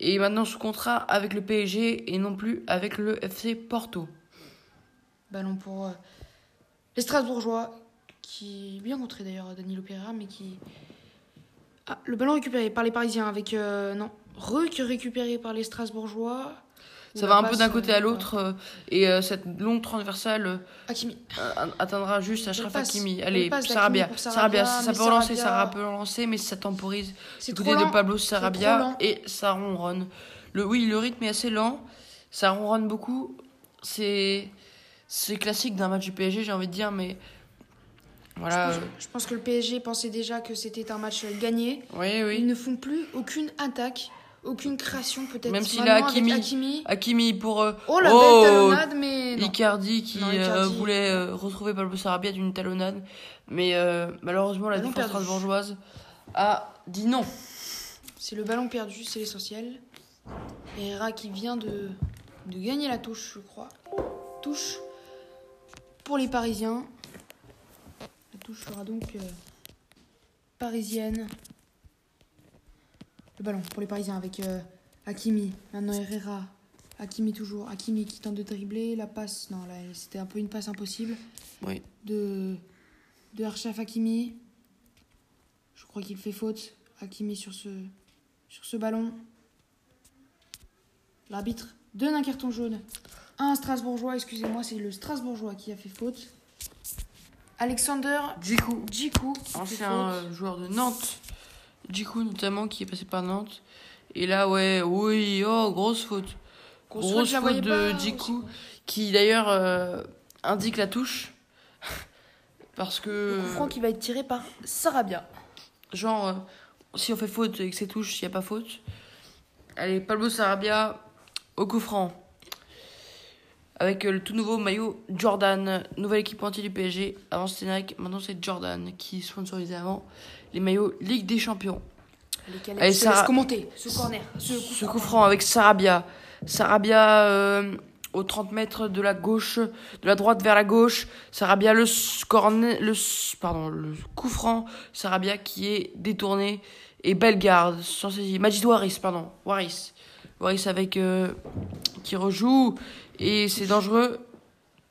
est maintenant sous contrat avec le PSG et non plus avec le FC Porto. Ballon pour euh, les Strasbourgeois, qui bien montré d'ailleurs Daniel Opera, mais qui. Ah, le ballon récupéré par les Parisiens avec. Euh, non, Ruck récupéré par les Strasbourgeois. Ça va un peu d'un côté à l'autre. Euh, et euh, cette longue transversale euh, atteindra juste Ashraf Hakimi. Allez, Sarabia. Sarabia, ça peut relancer, ça peut relancer, mais ça temporise. Du côté de Pablo Sarabia et ça ronronne. Le, oui, le rythme est assez lent. Ça ronronne beaucoup. C'est c'est classique d'un match du PSG, j'ai envie de dire, mais voilà. Je pense, je pense, que le PSG pensait déjà que c'était un match gagné. Oui, oui. Ils ne font plus aucune attaque aucune création peut-être. Même s'il a Hakimi, Hakimi. pour. Euh, oh la belle talonnade, mais. Icardi qui euh, voulait euh, retrouver Pablo Sarabia d'une talonnade. Mais malheureusement, la défense strasbourgeoise a dit non. C'est le ballon perdu, c'est l'essentiel. Herrera qui vient de, de gagner la touche, je crois. Touche pour les Parisiens. La touche sera donc parisienne. Le ballon pour les Parisiens avec euh, Hakimi. Maintenant Herrera. Hakimi toujours. Hakimi qui tente de dribbler. La passe. Non, là, c'était un peu une passe impossible. Oui. De, de Arshaf Hakimi. Je crois qu'il fait faute. Hakimi sur ce, sur ce ballon. L'arbitre donne un carton jaune. Un Strasbourgeois, excusez-moi, c'est le Strasbourgeois qui a fait faute. Alexander Djikou. Djikou. Ancien euh, joueur de Nantes. Djikou notamment qui est passé par Nantes. Et là, ouais, oui, oh, grosse faute. Grosse, faute de Djikou, qui d'ailleurs euh, indique la touche. Parce que. Le coup franc qui va être tiré par Sarabia. Genre, euh, si on fait faute et que c'est touche, il n'y a pas faute. Allez, Pablo Sarabia au coup franc. Avec le tout nouveau maillot Jordan, nouvelle équipe anti du PSG. Avant c'était Nike, maintenant c'est Jordan qui sponsorisait avant les maillots Ligue des Champions. Allez, ça commenter ce corner. Ce coup, franc avec Sarabia. Sarabia euh, aux 30 mètres de la gauche, de la droite vers la gauche. Sarabia le corner, le pardon, le coup franc. Sarabia qui est détourné et Bellegarde sans saisie. Majid Waris, pardon, Waris. Waris avec euh, qui rejoue et c'est dangereux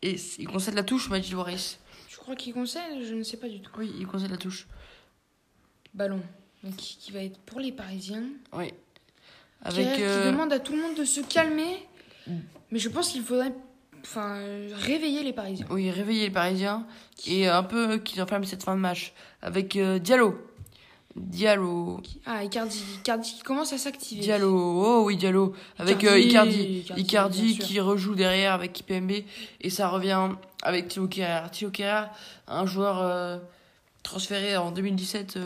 et il concède la touche Majid Waris. Je crois qu'il concède, je ne sais pas du tout. Oui, il concède la touche. Ballon donc qui va être pour les Parisiens. Oui. Avec, qui, euh, demande à tout le monde de se calmer. Mais je pense qu'il faudrait enfin, réveiller les Parisiens. Oui, réveiller les Parisiens. Et un peu qu'ils enflamment cette fin de match. Avec euh, Diallo. Diallo. Ah, Icardi. Icardi qui commence à s'activer. Diallo. Oh oui, Diallo. Avec Icardi. Euh, Icardi, qui rejoue derrière avec Kipembe. Et ça revient avec Thilo Kerrer. Un joueur transféré en 2017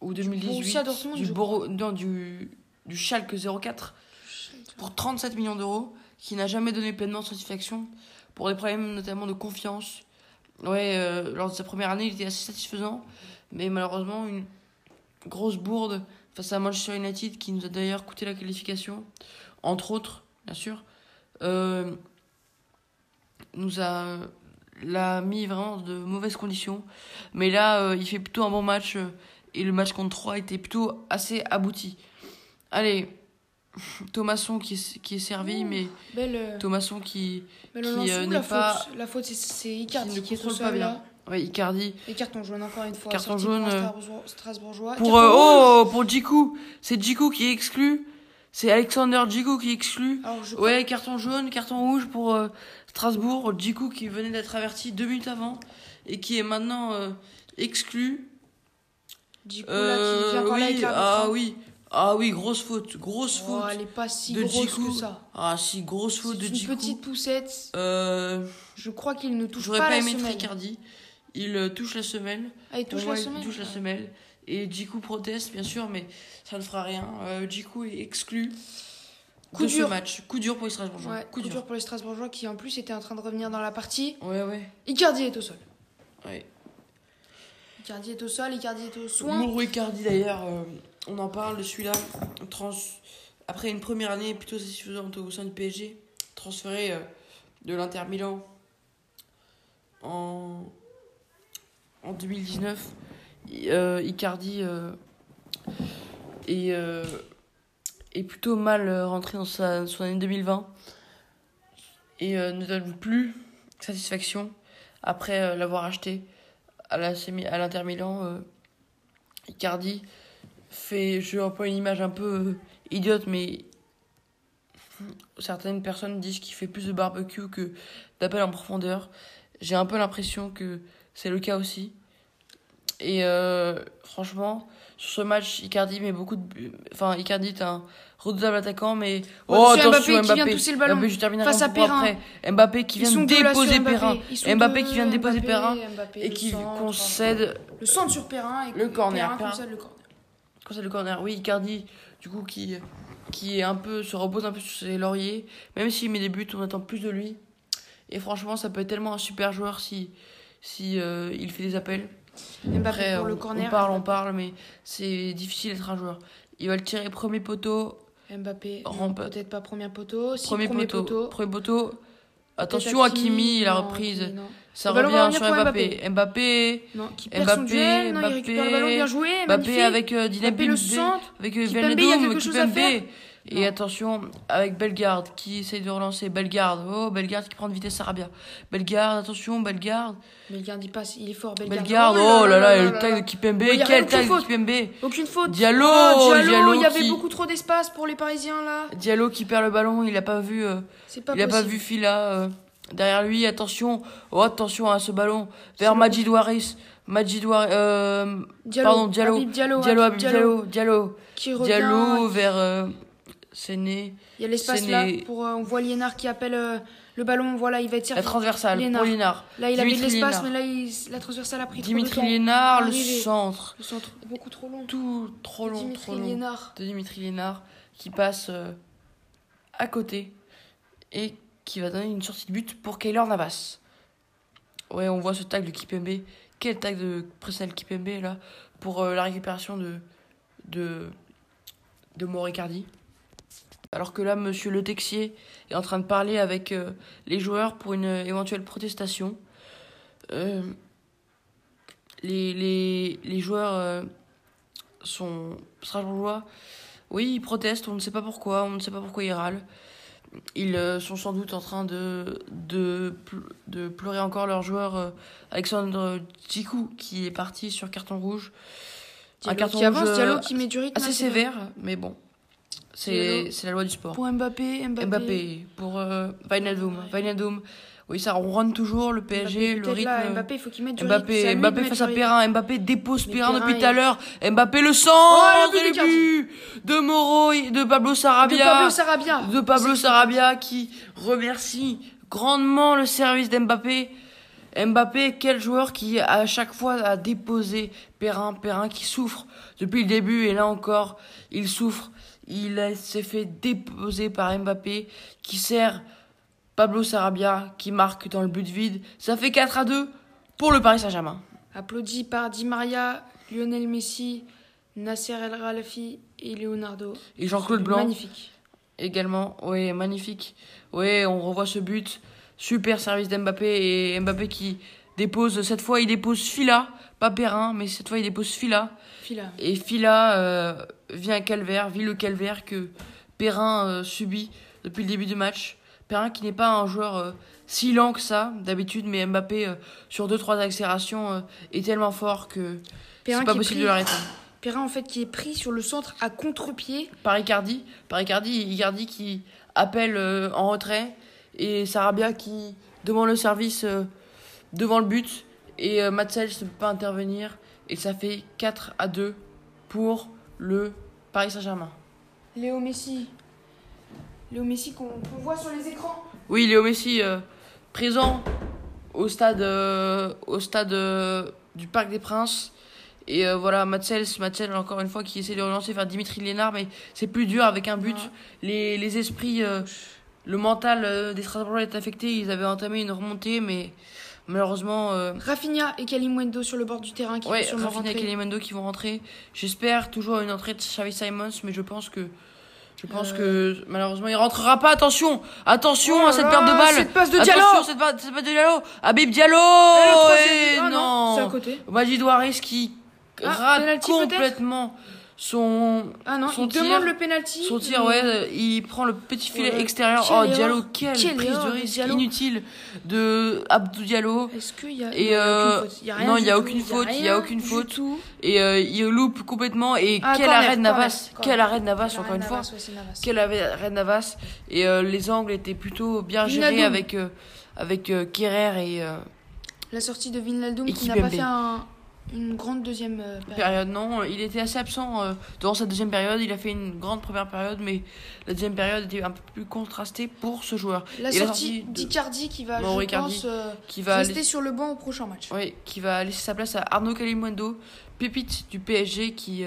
ou 2018 du, Boro, non, du, du Schalke 04 pour 37 millions d'euros qui n'a jamais donné pleinement satisfaction pour des problèmes notamment de confiance. Ouais, euh, lors de sa première année, il était assez satisfaisant, mais malheureusement, une grosse bourde face à Manchester United qui nous a d'ailleurs coûté la qualification, entre autres, bien sûr, euh, nous a l'a mis vraiment de mauvaises conditions. Mais là, euh, il fait plutôt un bon match et le match contre 3 était plutôt assez abouti. Allez, [laughs] Thomasson qui est, qui est servi, mais belle, euh, Thomasson qui, qui euh, n'est pas. la faute, c'est Icardi qui, ne contrôle pas bien. Oui, Icardi. Et carton jaune encore une fois. Carton jaune. Euh, Strasbourgeois. Pour, oh, pour Djikou. C'est Djikou qui est exclu. C'est Alexander Djikou qui est exclu. ouais, carton jaune, carton rouge pour Strasbourg. Djikou qui venait d'être averti deux minutes avant et qui est maintenant exclu. Du coup, là, qui vient oui, ah oui, ah oui, grosse faute, grosse oh, faute. elle est pas si grosse que ça. Ah si, grosse faute de Djikou. Une petite poussette. Euh, je crois qu'il ne touche pas, pas la semelle. J'aurais pas aimé Ricardi. Il euh, touche la semelle. Ah, il touche la semelle. Il touche la semelle. Et Djikou proteste, bien sûr, mais ça ne fera rien. Euh, Djikou est exclu. Coup de dur. ce match. Coup dur pour les Strasbourgeois. Ouais, coup, dur. pour les Strasbourgeois qui en plus étaient en train de revenir dans la partie. Ouais, ouais. Icardi est au sol. Ouais. Icardi est au sol, Icardi est au soin. Mourou Icardi d'ailleurs, euh, on en parle de celui-là. Trans... Après une première année plutôt satisfaisante au sein du PSG, transféré euh, de l'Inter Milan en, en 2019. Euh, Icardi est, est, plutôt mal rentré dans son année 2020 et ne donne plus satisfaction après l'avoir acheté à l'Inter Milan, euh, Icardi fait, je pas une image un peu euh, idiote, mais certaines personnes disent qu'il fait plus de barbecue que d'appel en profondeur. J'ai un peu l'impression que c'est le cas aussi. Et euh, franchement, sur ce match, Icardi met beaucoup de. Enfin, Icardi est un redoutable attaquant, mais. oh, attention, Mbappé, qui vient pousser le ballon. Mbappé, je terminerai face à Perrin. Mbappé qui vient déposer Perrin. Mbappé qui vient déposer Perrin. Et qui concède. Le centre sur Perrin. Et le corner. Perrin concède le corner. Concède le corner. Oui, Icardi, du coup, qui, qui est un peu, se repose un peu sur ses lauriers. Même s'il met des buts, on attend plus de lui. Et franchement, ça peut être tellement un super joueur si, si euh, il fait des appels. Mbappé pour le corner. On parle, on parle, mais c'est difficile d'être un joueur. Il va le tirer premier poteau. Mbappé, peut-être pas premier poteau. Si, premier, poteau, Premier poteau. Attention, Hakimi, la reprise. Ça revient sur Mbappé. Mbappé. Non, qui perd Mbappé, son duel. Non, Mbappé, il récupère le ballon bien joué. Mbappé avec euh, Mbappé le centre. Avec Kipembe, Kipembe. Et attention, avec Bellegarde qui essaye de relancer. Bellegarde, oh, Bellegarde qui prend de vitesse Sarabia. Bellegarde, attention, Bellegarde. Bellegarde, il passe, il est fort. Bellegarde, Bellegarde oh, là là, le tag de Kipembe. Quel tag de Kipembe Aucune faute. Diallo, oh, Diallo, il y avait beaucoup trop d'espace pour les Parisiens là. Diallo qui perd le ballon, il a pas vu. Euh, pas il a pas vu Fila euh, derrière lui. Attention, oh, attention à ce ballon vers Majid Waris. Majid Waris, euh, pardon, Diallo. Diallo, Diallo, Diallo, Diallo, Diallo, Diallo vers C'est né. Il y a l'espace là. Pour, on voit Liénard qui appelle le ballon, voilà, il va être La transversale pour Liénard. Là, il avait de l'espace, mais là, la transversale a pris Dimitri trop de Liénard, le centre. Le centre, beaucoup trop long. Tout trop long, Dimitri trop long. Liénard. De Dimitri Liénard, qui passe euh, à côté et qui va donner une sortie de but pour Kaylor Navas. Ouais, on voit ce tag de Kipembe. Quel tag de Presnel Kipembe, là, pour euh, la récupération de, de, de Moricardi. Alors que là, monsieur Le Texier est en train de parler avec euh, les joueurs pour une éventuelle protestation. Euh, les, les, les, joueurs euh, sont strasbourgeois. Oui, ils protestent, on ne sait pas pourquoi, on ne sait pas pourquoi ils râlent. Ils sont sans doute en train de, de, de pleurer encore leur joueur Alexandre Tchikou qui est parti sur carton rouge. un carton qui avance, Diallo qui met du rythme assez sévère, mais bon. C'est la loi du sport. Pour Mbappé, Mbappé. Mbappé. Pour euh, Wijnaldum. Oui, ça ronronne toujours le PSG, le rythme. Là, Mbappé, il faut qu'il mette du Mbappé, rythme. Mbappé face à Perrin. Mbappé dépose Perrin depuis tout à l'heure. Mbappé le sang oh, le but de Moro, de Pablo Sarabia. De Pablo Sarabia. De Pablo Sarabia qui remercie grandement le service d'Mbappé. Mbappé, quel joueur qui à chaque fois a déposé Perrin, Perrin qui souffre depuis le début et là encore, il souffre. Il s'est fait déposer par Mbappé qui sert Pablo Sarabia qui marque dans le but vide. Ça fait 4 à 2 pour le Paris Saint-Germain. Applaudi par Di Maria, Lionel Messi, Nasser El Ralafi et Leonardo. Et Jean-Claude Blanc. Magnifique. Également, oui, magnifique. Oui, on revoit ce but. Super service d'Mbappé et Mbappé qui dépose, cette fois il dépose Fila, pas Perrin, mais cette fois il dépose Fila. Fila. Et Fila euh, vit un calvaire, vit le calvaire que Perrin euh, subit depuis le début du match. Perrin qui n'est pas un joueur euh, si lent que ça d'habitude, mais Mbappé sur 2-3 accélérations est tellement fort que c'est pas possible de l'arrêter. Perrin en fait qui est pris sur le centre à contre-pied. Par Icardi, par Icardi, Icardi qui appelle en retrait et Sarabia qui demande le service devant le but et euh, Matsel ne peut pas intervenir et ça fait 4 à 2 pour le Paris Saint-Germain. Léo Messi. Léo Messi qu'on voit sur les écrans. Oui, Léo Messi euh, présent au stade, euh, au stade du Parc des Princes. Et voilà, Matsels, Matsel, encore une fois, qui essaie de relancer vers Dimitri Lénard, mais c'est plus dur avec un but. Les, les, esprits, le mental des Strasbourgeois est affecté. Ils avaient entamé une remontée, mais Malheureusement. Euh... Rafinha et Kalimwendo sur le bord du terrain qui ouais, vont Rafinha et Kalimwendo qui vont rentrer. J'espère toujours une entrée de Xavi Simons, mais je pense que. Je pense euh... que malheureusement il rentrera pas. Attention, attention oh à cette perte de balle. Cette passe de Diallo. Attention cette passe, cette passe de Diallo. Habib Diallo. Et, ah, non. C'est à côté. Majid qui ah, rate complètement son ah non, son il demande le penalty. Son tir, ouais, il prend le petit filet extérieur. oh Diallo, quelle prise de risque inutile de Abdou Diallo. Est-ce qu'il y a et euh, non, il y a aucune faute, il y a aucune faute. Et euh, il loupe complètement et ah, quel arrêt de Navas, quel arrêt de Navas encore une fois. Quel arrêt de Navas et euh, les angles étaient plutôt bien gérés avec avec Kerrer et la sortie de Vinaldoom qui n'a pas fait un une grande deuxième euh, période. Non, il était assez absent euh, dans sa deuxième période. Il a fait une grande première période, mais la deuxième période était un peu plus contrastée pour ce joueur. La sortie, d'Icardi qui va, je pense, euh, qui va rester sur le banc au prochain match. Oui, qui va laisser sa place à Arnaud Calimundo, pépite du PSG, qui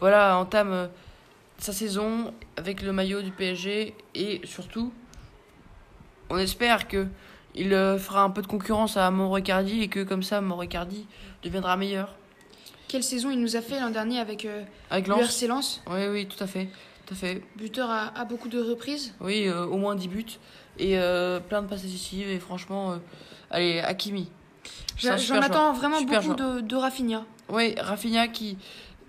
voilà entame sa saison avec le maillot du PSG et surtout, on espère que il fera un peu de concurrence à Mauro et que comme ça, Mauro deviendra meilleur. Quelle saison il nous a fait l'an dernier avec, euh, avec Lens. Oui, oui, tout à fait. Tout à fait. Buteur à, beaucoup de reprises Oui, euh, au moins 10 buts. Et euh, plein de passes décisives. Et franchement, allez, Hakimi. J'en attends vraiment beaucoup de, de Rafinha. Oui, Rafinha qui,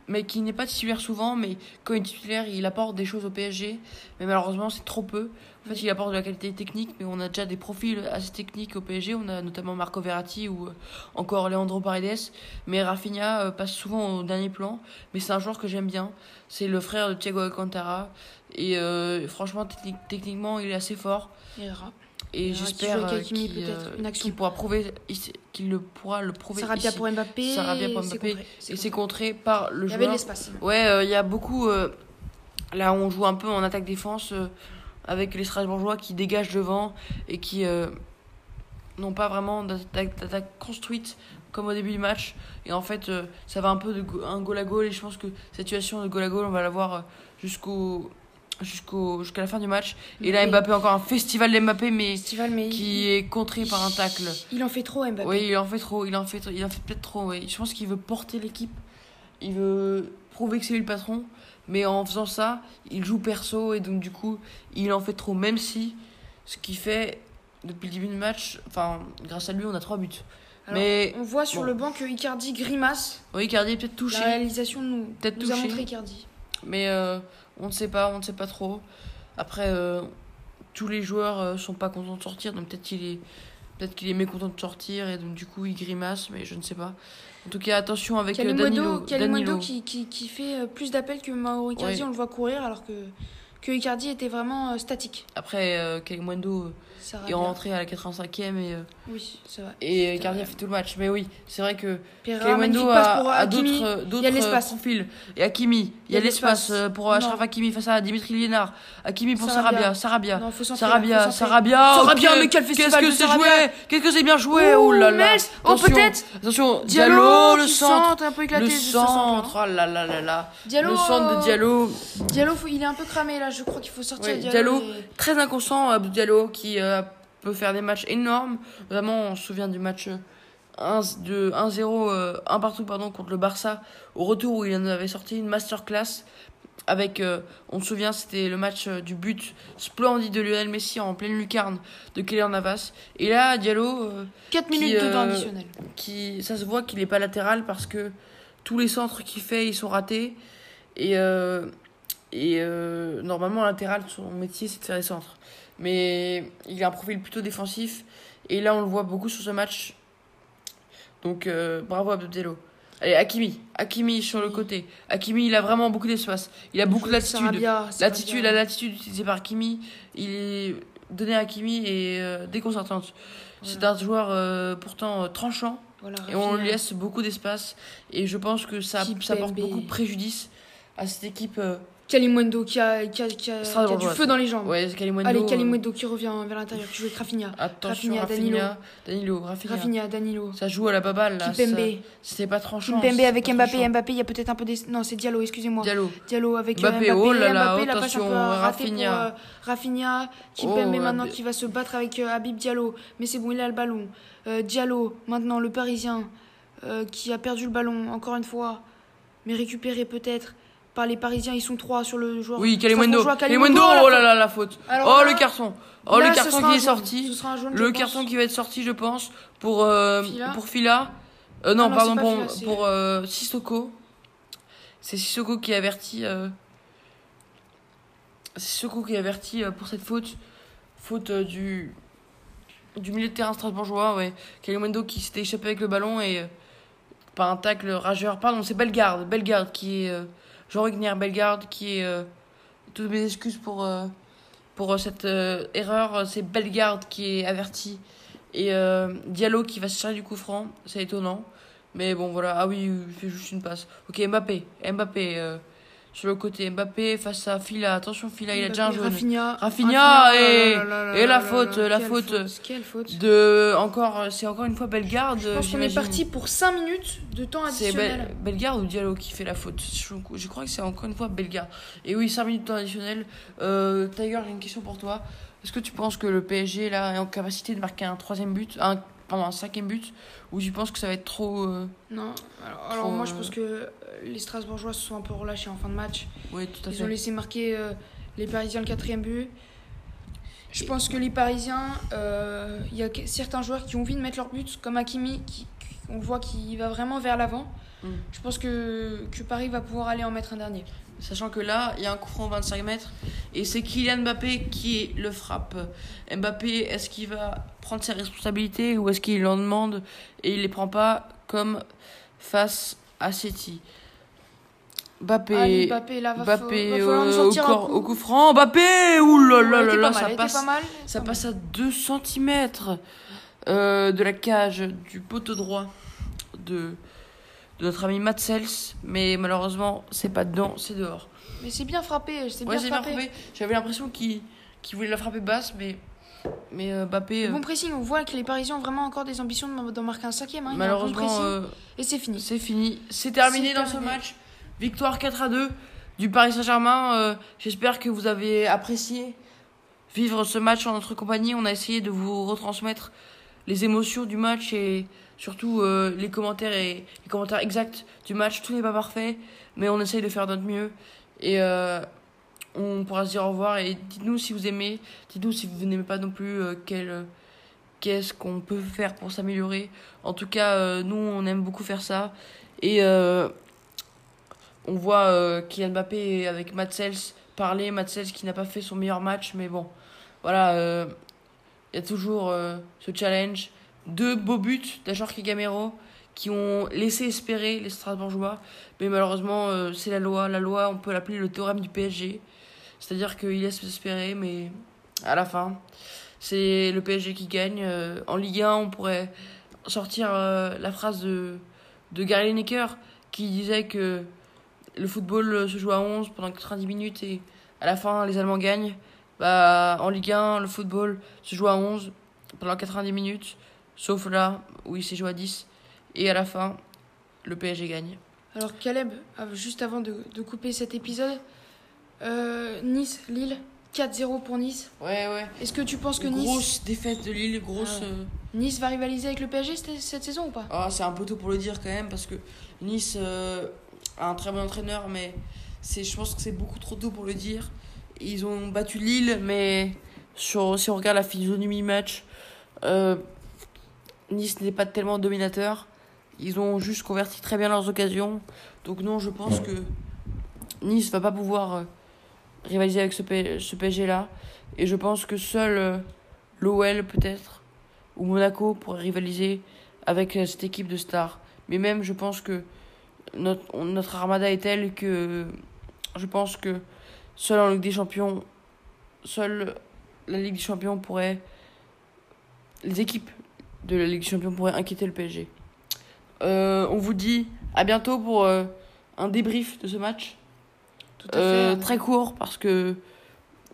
mais qui n'est pas titulaire souvent, mais quand il est titulaire, il apporte des choses au PSG. Mais malheureusement, c'est trop peu. En fait, il apporte de la qualité technique, mais on a déjà des profils assez techniques au PSG. On a notamment Marco Verratti ou euh, encore Leandro Paredes. Mais Rafinha euh, passe souvent au dernier plan. Mais c'est un joueur que j'aime bien. C'est le frère de Thiago Alcantara. Et euh, franchement, techniquement, il est assez fort. Et j'espère qu'il pourra prouver qu'il le pourra le prouver Sarabia pour Mbappé, Sarabia pour Mbappé et c'est contré par le joueur. Il y avait l'espace. Ouais, il y a beaucoup là, on joue un peu en attaque-défense avec les Strasbourgeois qui dégagent devant et qui n'ont pas vraiment d'attaque construite comme au début du match. Et en fait, ça va un peu de un goal à goal. Et je pense que cette situation de goal à goal, on va la voir jusqu'au jusqu'au jusqu'à la fin du match. Et là, Mbappé, encore un festival d'Mbappé, mais, mais qui est contré par un tacle. Il en fait trop, Mbappé. Oui, il en fait trop. Il en fait, il en fait peut-être trop. Oui. Je pense qu'il veut porter l'équipe. Il veut prouver que c'est lui le patron. Mais en faisant ça, il joue perso et donc du coup, il en fait trop. Même si ce qu'il fait depuis le début du match, enfin, grâce à lui, on a trois buts. mais on voit sur le banc que Icardi grimace. Oui, Icardi est peut-être touché. La réalisation nous, peut nous a montré Icardi. Mais euh, on ne sait pas, on ne sait pas trop. Après, euh, tous les joueurs euh, sont pas contents de sortir, donc peut-être qu'il est, peut-être qu'il est mécontent de sortir et donc du coup il grimace, mais je ne sais pas. En tout cas, attention avec euh, Danilo. Danilo. Qui, qui, qui fait plus d'appels que Mauro Icardi, on le voit courir alors que que Icardi était vraiment statique. Après, euh, il est rentré à la 85e et, euh, oui, c'est vrai. et Icardi a fait tout le match. Mais oui, c'est vrai que Kalimundo a, a d'autres, d'autres profils. Et Hakimi, il y a l'espace pour Achraf Hakimi face à Dimitri Liénard. Hakimi pour Sarabia. Sarabia. Sarabia. Sarabia. Sarabia, mais quel Qu'est-ce que c'est joué? Qu'est-ce que c'est bien joué? Oh là là Oh peut-être Attention, Diallo, le centre. Le centre, oh là là là là. Le centre de Diallo. Diallo, il est un peu cramé là, je crois qu'il faut sortir Diallo. Très inconscient, Diallo, qui euh, peut faire des matchs énormes. Vraiment, on se souvient du match 1, euh, de 1-0, 1 euh, partout pardon, contre le Barça, au retour où il en avait sorti une masterclass. Avec, on se souvient, c'était le match du but splendide de Lionel Messi en pleine lucarne de Keller Navas. Et là, Diallo. 4 minutes de temps additionnel. Qui, ça se voit qu'il n'est pas latéral parce que tous les centres qu'il fait, ils sont ratés. Et, et normalement, latéral, son métier, c'est de faire des centres mais il a un profil plutôt défensif. Et là, on le voit beaucoup sur ce match. Donc, euh, bravo Abdello. Allez, Hakimi. Hakimi sur le côté. Hakimi, il a vraiment beaucoup d'espace. Il a beaucoup de latitude. L'attitude, la latitude utilisée par Hakimi, il est donné à Hakimi est euh, déconcertante. C'est un joueur euh, pourtant tranchant. et on lui laisse beaucoup d'espace. Et je pense que ça, ça porte beaucoup de préjudice à cette équipe Kalimundo qui a, qui a, qui a, qui a du feu dans les jambes. Ouais, Kalimundo. Allez, Kalimundo qui revient vers l'intérieur, qui joue avec Rafinha. Attention, Rafinha, Danilo. Danilo, Rafinha. Rafinha, Danilo. Ça joue à la baballe là. Kimpembe. C'était pas tranchant. Kimpembe avec Mbappé. Mbappé, il y a peut-être un peu des. Non, c'est Diallo, excusez-moi. Diallo. Diallo avec euh, Mbappé. Mbappé, oh là là, Mbappé, attention, Rafinha. Pour, euh, Rafinha. Kimpembe oh, maintenant qui va se battre avec euh, Habib Diallo. Mais c'est bon, il a le ballon. Euh, Diallo, maintenant le Parisien, euh, qui a perdu le ballon encore une fois. Mais récupéré peut-être par les Parisiens. Ils sont trois sur le joueur. Oui, Kalimundo. Kalimundo, oh là là, la faute. oh, le carton. Oh, le carton qui est sorti. le carton qui va être sorti, je pense, pour, euh, pour Fila. Euh, non, ah pardon, pour, pour euh, Sissoko. C'est Sissoko qui avertit. Sissoko qui avertit pour cette faute. Faute du, du milieu de terrain strasbourgeois, ouais. Qui s'était échappé avec le ballon et. Par un tacle rageur. Pardon, c'est Bellegarde. Bellegarde qui est Jean Wigner Bellegarde, qui est. Euh, toutes mes excuses pour, euh, pour euh, cette erreur. C'est Bellegarde qui est averti. Et Diallo qui va se chercher du coup franc. C'est étonnant. Mais bon, voilà. Ah oui, il fait juste une passe. Ok, Mbappé. Mbappé sur le côté Mbappé face à Fila. Attention, Fila, il a déjà un jaune. Rafinha. Rafinha, et, et la faute, la faute, faute, de encore, c'est encore une fois Bellegarde. Je pense qu'on est parti pour 5 minutes de temps additionnel. C'est Bellegarde ou Diallo qui fait la faute. Je, crois que c'est encore une fois Bellegarde. Et oui, 5 minutes de temps additionnel. Euh, Tiger, j'ai une question pour toi. Est-ce que tu penses que le PSG là est en capacité de marquer un troisième but, un pendant un cinquième but ou tu penses que ça va être trop euh, non alors, moi je pense euh, que les Strasbourgeois se sont un peu relâchés en fin de match. Oui, tout à Ils ont laissé marquer euh, les Parisiens le quatrième but. Je pense que les Parisiens, euh, il y a certains joueurs qui ont envie de mettre leur but, comme Hakimi, qui, on voit qu'il va vraiment vers l'avant. Mm. Je pense que, que Paris va pouvoir aller en mettre un dernier. Sachant que là, il y a un coup franc 25 mètres et c'est Kylian Mbappé qui le frappe. Mbappé, est-ce qu'il va prendre ses responsabilités ou est-ce qu'il en demande et il les prend pas comme face à City Mbappé, Mbappé, là, va Mbappé au, au, coup franc. Mbappé, oulala, là, ça, passe, ça passe à 2 cm euh, de la cage du poteau droit de, de notre ami Matt Sels. Mais malheureusement, c'est pas dedans, c'est dehors. Mais c'est bien frappé, c'est bien, frappé. J'avais l'impression qu'il voulait la frapper basse, mais mais euh, Mbappé. Bon pressing, on voit que les Parisiens ont vraiment encore des ambitions d'en marquer un cinquième. Hein, Malheureusement. et c'est fini. C'est fini. C'est terminé dans ce match. Victoire 4 à 2 du Paris Saint-Germain. J'espère que vous avez apprécié vivre ce match en notre compagnie. On a essayé de vous retransmettre les émotions du match et surtout euh, les commentaires et les commentaires exacts du match. Tout n'est pas parfait, mais on essaye de faire notre mieux. Et euh, on pourra se dire au revoir. Et dites-nous si vous aimez. Dites-nous si vous n'aimez pas non plus euh, quel, qu'est-ce qu'on peut faire pour s'améliorer. En tout cas, nous, on aime beaucoup faire ça. Et on voit Kylian Mbappé avec Matsels parler. Matsels qui n'a pas fait son meilleur match, mais bon voilà, il euh, y a toujours euh, ce challenge. Deux beaux buts d'Ajorque et Gamero qui ont laissé espérer les Strasbourgeois. Mais malheureusement, euh, c'est la loi. La loi, on peut l'appeler le théorème du PSG. C'est-à-dire qu'il laisse espérer, mais à la fin, c'est le PSG qui gagne. en Ligue 1, on pourrait sortir la phrase de, de Gary qui disait que le football se joue à 11 pendant 90 minutes et à la fin, les Allemands gagnent. Bah, en Ligue 1, le football se joue à 11 pendant 90 minutes, sauf là où il s'est joué à 10. Et à la fin, le PSG gagne. Alors, Caleb, juste avant de couper cet épisode, euh, Nice, Lille, 4-0 pour Nice. Ouais, ouais. Est-ce que tu penses que Nice. Grosse défaite de Lille, grosse. Ah euh, nice va rivaliser avec le PSG cette, cette saison ou pas? Ah, C'est un peu tôt pour le dire quand même, parce que Nice euh, a un très bon entraîneur, mais je pense que c'est beaucoup trop tôt pour le dire. Ils ont battu Lille, mais sur, si on regarde la physionomie match, euh, Nice n'est pas tellement dominateur. Ils ont juste converti très bien leurs occasions. Donc non, je pense que Nice va pas pouvoir euh, rivaliser avec ce, ce PSG-là. Et je pense que seul euh, l'OL peut-être, ou Monaco pourrait rivaliser avec cette équipe de stars. Mais même, je pense que notre, notre armada est telle que je pense que Seul en Ligue des Champions, seule la Ligue des Champions pourrait. Les équipes de la Ligue des Champions pourraient inquiéter le PSG. Euh, on vous dit à bientôt pour euh, un débrief de ce match. Tout à euh, Très court parce que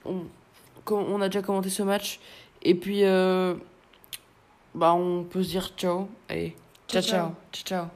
on, on, a déjà commenté ce match. Et puis, bah, on peut se dire ciao. Allez, ciao, ciao. ciao. ciao.